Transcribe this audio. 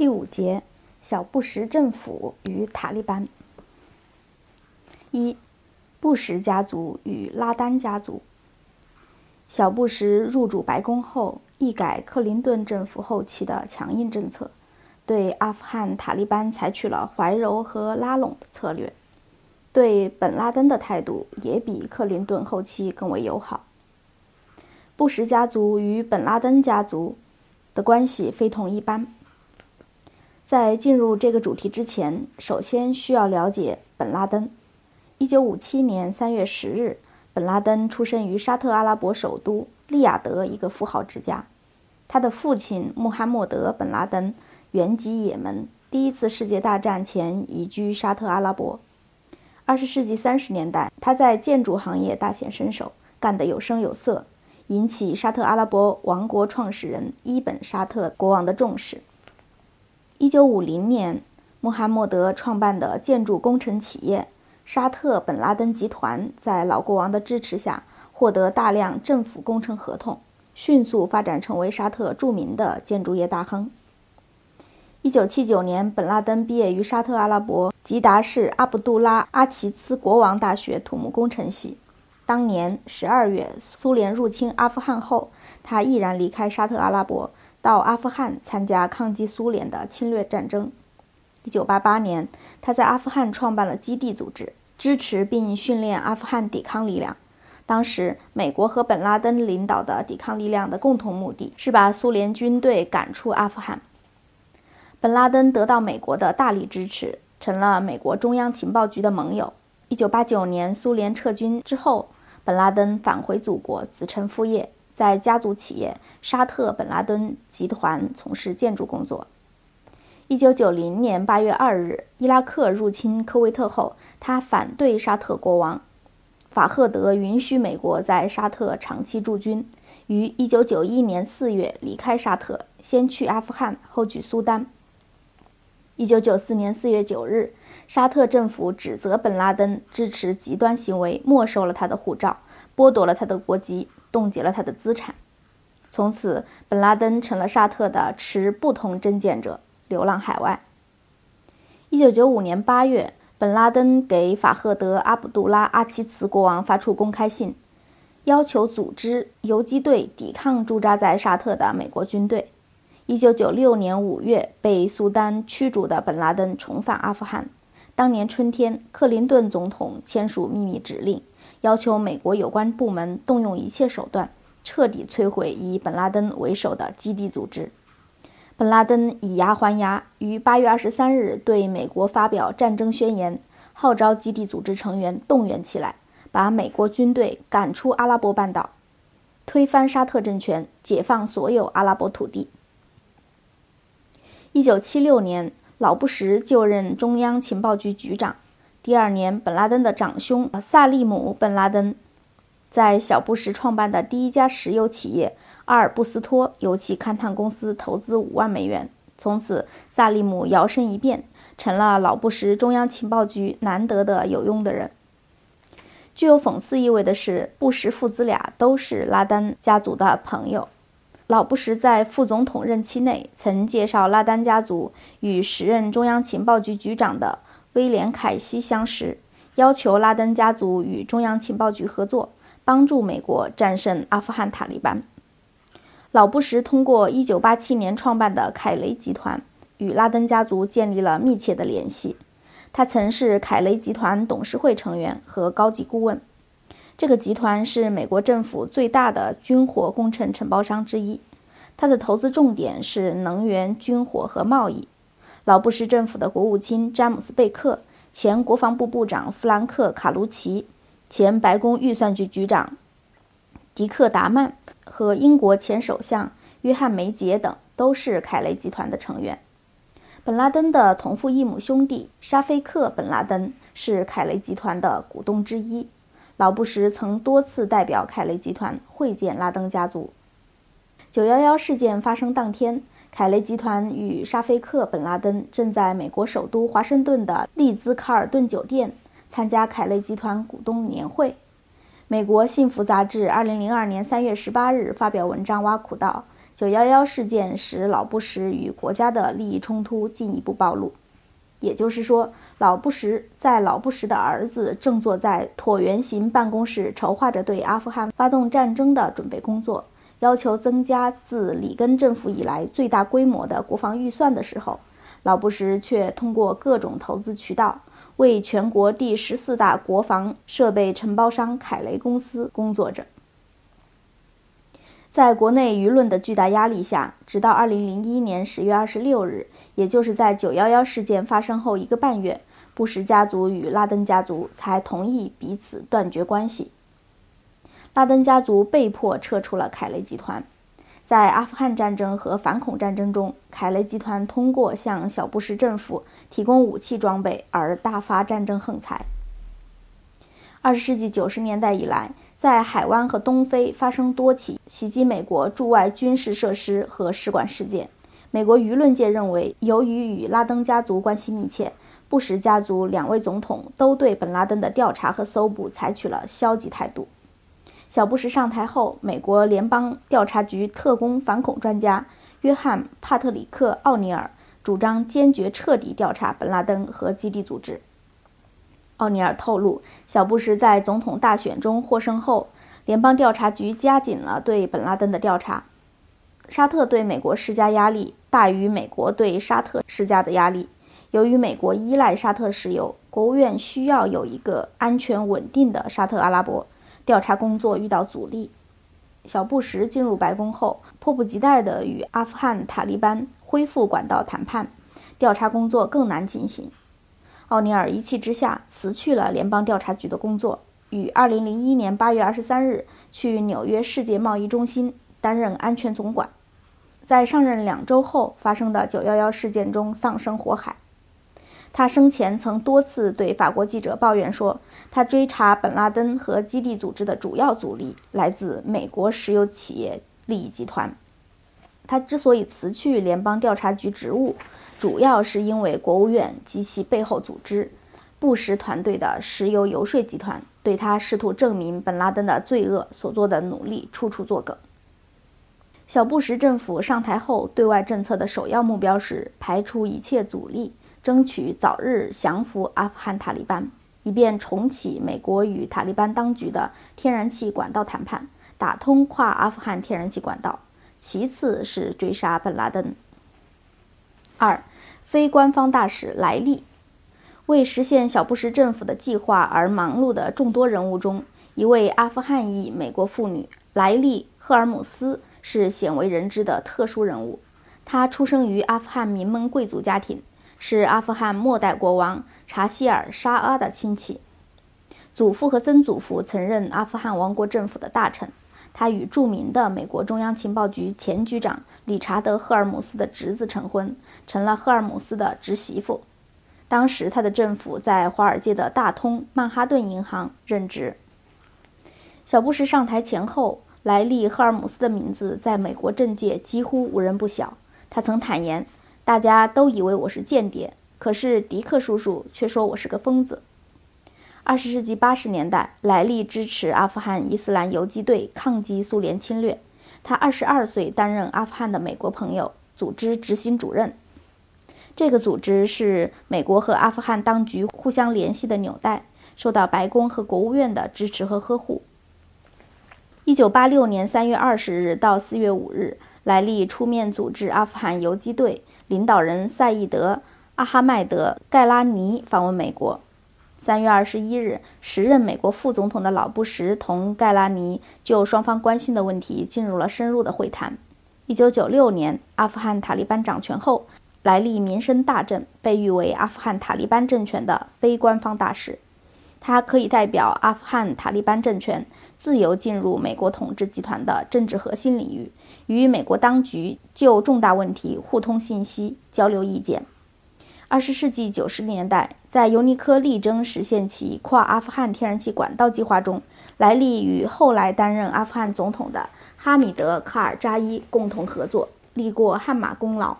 第五节：小布什政府与塔利班。一、布什家族与拉丹家族。小布什入主白宫后，一改克林顿政府后期的强硬政策，对阿富汗塔利班采取了怀柔和拉拢的策略，对本拉登的态度也比克林顿后期更为友好。布什家族与本拉登家族的关系非同一般。在进入这个主题之前，首先需要了解本拉登。一九五七年三月十日，本拉登出生于沙特阿拉伯首都利雅得一个富豪之家。他的父亲穆罕默德·本拉登原籍也门，第一次世界大战前移居沙特阿拉伯。二十世纪三十年代，他在建筑行业大显身手，干得有声有色，引起沙特阿拉伯王国创始人伊本·沙特国王的重视。一九五零年，穆罕默德创办的建筑工程企业沙特本拉登集团，在老国王的支持下，获得大量政府工程合同，迅速发展成为沙特著名的建筑业大亨。一九七九年，本拉登毕业于沙特阿拉伯吉达市阿卜杜拉阿齐兹国王大学土木工程系。当年十二月，苏联入侵阿富汗后，他毅然离开沙特阿拉伯。到阿富汗参加抗击苏联的侵略战争。1988年，他在阿富汗创办了基地组织，支持并训练阿富汗抵抗力量。当时，美国和本拉登领导的抵抗力量的共同目的是把苏联军队赶出阿富汗。本拉登得到美国的大力支持，成了美国中央情报局的盟友。1989年，苏联撤军之后，本拉登返回祖国，子承父业。在家族企业沙特本拉登集团从事建筑工作。一九九零年八月二日，伊拉克入侵科威特后，他反对沙特国王法赫德允许美国在沙特长期驻军，于一九九一年四月离开沙特，先去阿富汗，后去苏丹。一九九四年四月九日，沙特政府指责本拉登支持极端行为，没收了他的护照，剥夺了他的国籍。冻结了他的资产，从此本拉登成了沙特的持不同政见者，流浪海外。一九九五年八月，本拉登给法赫德·阿卜杜拉·阿齐茨国王发出公开信，要求组织游击队抵抗驻扎在沙特的美国军队。一九九六年五月，被苏丹驱逐的本拉登重返阿富汗。当年春天，克林顿总统签署秘密指令。要求美国有关部门动用一切手段，彻底摧毁以本拉登为首的基地组织。本拉登以牙还牙，于八月二十三日对美国发表战争宣言，号召基地组织成员动员起来，把美国军队赶出阿拉伯半岛，推翻沙特政权，解放所有阿拉伯土地。一九七六年，老布什就任中央情报局局长。第二年，本拉登的长兄萨利姆·本拉登在小布什创办的第一家石油企业阿尔布斯托油气勘探公司投资五万美元。从此，萨利姆摇身一变，成了老布什中央情报局难得的有用的人。具有讽刺意味的是，布什父子俩都是拉丹家族的朋友。老布什在副总统任期内曾介绍拉丹家族与时任中央情报局局长的。威廉·凯西相识，要求拉登家族与中央情报局合作，帮助美国战胜阿富汗塔利班。老布什通过1987年创办的凯雷集团，与拉登家族建立了密切的联系。他曾是凯雷集团董事会成员和高级顾问。这个集团是美国政府最大的军火工程承包商之一，它的投资重点是能源、军火和贸易。老布什政府的国务卿詹姆斯·贝克、前国防部部长弗兰克·卡卢奇、前白宫预算局局长迪克·达曼和英国前首相约翰·梅杰等都是凯雷集团的成员。本拉登的同父异母兄弟沙菲克·本拉登是凯雷集团的股东之一。老布什曾多次代表凯雷集团会见拉登家族。九幺幺事件发生当天。凯雷集团与沙菲克·本拉登正在美国首都华盛顿的丽兹卡尔顿酒店参加凯雷集团股东年会。美国《幸福》杂志2002年3月18日发表文章挖苦道：“九幺幺事件使老布什与国家的利益冲突进一步暴露。也就是说，老布什在老布什的儿子正坐在椭圆形办公室，筹划着对阿富汗发动战争的准备工作，要求增加自里根政府以来最大规模的国防预算的时候，老布什却通过各种投资渠道为全国第十四大国防设备承包商凯雷公司工作着。在国内舆论的巨大压力下，直到2001年10月26日，也就是在911事件发生后一个半月，布什家族与拉登家族才同意彼此断绝关系。拉登家族被迫撤出了凯雷集团。在阿富汗战争和反恐战争中，凯雷集团通过向小布什政府提供武器装备而大发战争横财。20世纪90年代以来，在海湾和东非发生多起袭击美国驻外军事设施和使馆事件。美国舆论界认为，由于与拉登家族关系密切，布什家族两位总统都对本拉登的调查和搜捕采取了消极态度。小布什上台后，美国联邦调查局特工反恐专家约翰·帕特里克·奥尼尔主张坚决彻底调查本拉登和基地组织。奥尼尔透露，小布什在总统大选中获胜后，联邦调查局加紧了对本拉登的调查。沙特对美国施加压力大于美国对沙特施加的压力。由于美国依赖沙特石油，国务院需要有一个安全稳定的沙特阿拉伯。调查工作遇到阻力。小布什进入白宫后，迫不及待地与阿富汗塔利班恢复管道谈判，调查工作更难进行。奥尼尔一气之下辞去了联邦调查局的工作，于2001年8月23日去纽约世界贸易中心担任安全总管。在上任两周后发生的911事件中丧生火海。他生前曾多次对法国记者抱怨说，他追查本拉登和基地组织的主要阻力来自美国石油企业利益集团。他之所以辞去联邦调查局职务，主要是因为国务院及其背后组织布什团队的石油游说集团对他试图证明本拉登的罪恶所做的努力处处作梗。小布什政府上台后，对外政策的首要目标是排除一切阻力，争取早日降服阿富汗塔利班，以便重启美国与塔利班当局的天然气管道谈判，打通跨阿富汗天然气管道。其次是追杀本拉登。二。非官方大使莱利，为实现小布什政府的计划而忙碌的众多人物中，一位阿富汗裔美国妇女莱利·赫尔姆斯是鲜为人知的特殊人物。她出生于阿富汗名门贵族家庭，是阿富汗末代国王查希尔·沙阿的亲戚，祖父和曾祖父曾任阿富汗王国政府的大臣。他与著名的美国中央情报局前局长理查德·赫尔姆斯的侄子成婚，成了赫尔姆斯的侄媳妇。当时，他的政府在华尔街的大通曼哈顿银行任职。小布什上台前后，莱利·赫尔姆斯的名字在美国政界几乎无人不晓。他曾坦言：“大家都以为我是间谍，可是迪克叔叔却说我是个疯子。”二十世纪八十年代，莱利支持阿富汗伊斯兰游击队抗击苏联侵略。他二十二岁担任阿富汗的美国朋友组织执行主任。这个组织是美国和阿富汗当局互相联系的纽带，受到白宫和国务院的支持和呵护。一九八六年三月二十日到四月五日，莱利出面组织阿富汗游击队领导人赛义德·阿哈迈德·盖拉尼访问美国。三月二十一日，时任美国副总统的老布什同盖拉尼就双方关心的问题进入了深入的会谈。一九九六年，阿富汗塔利班掌权后，莱利名声大振，被誉为阿富汗塔利班政权的非官方大使。他可以代表阿富汗塔利班政权自由进入美国统治集团的政治核心领域，与美国当局就重大问题互通信息、交流意见。二十世纪九十年代，在尤尼科力争实现其跨阿富汗天然气管道计划中，莱利与后来担任阿富汗总统的哈米德·卡尔扎伊共同合作，立过汗马功劳。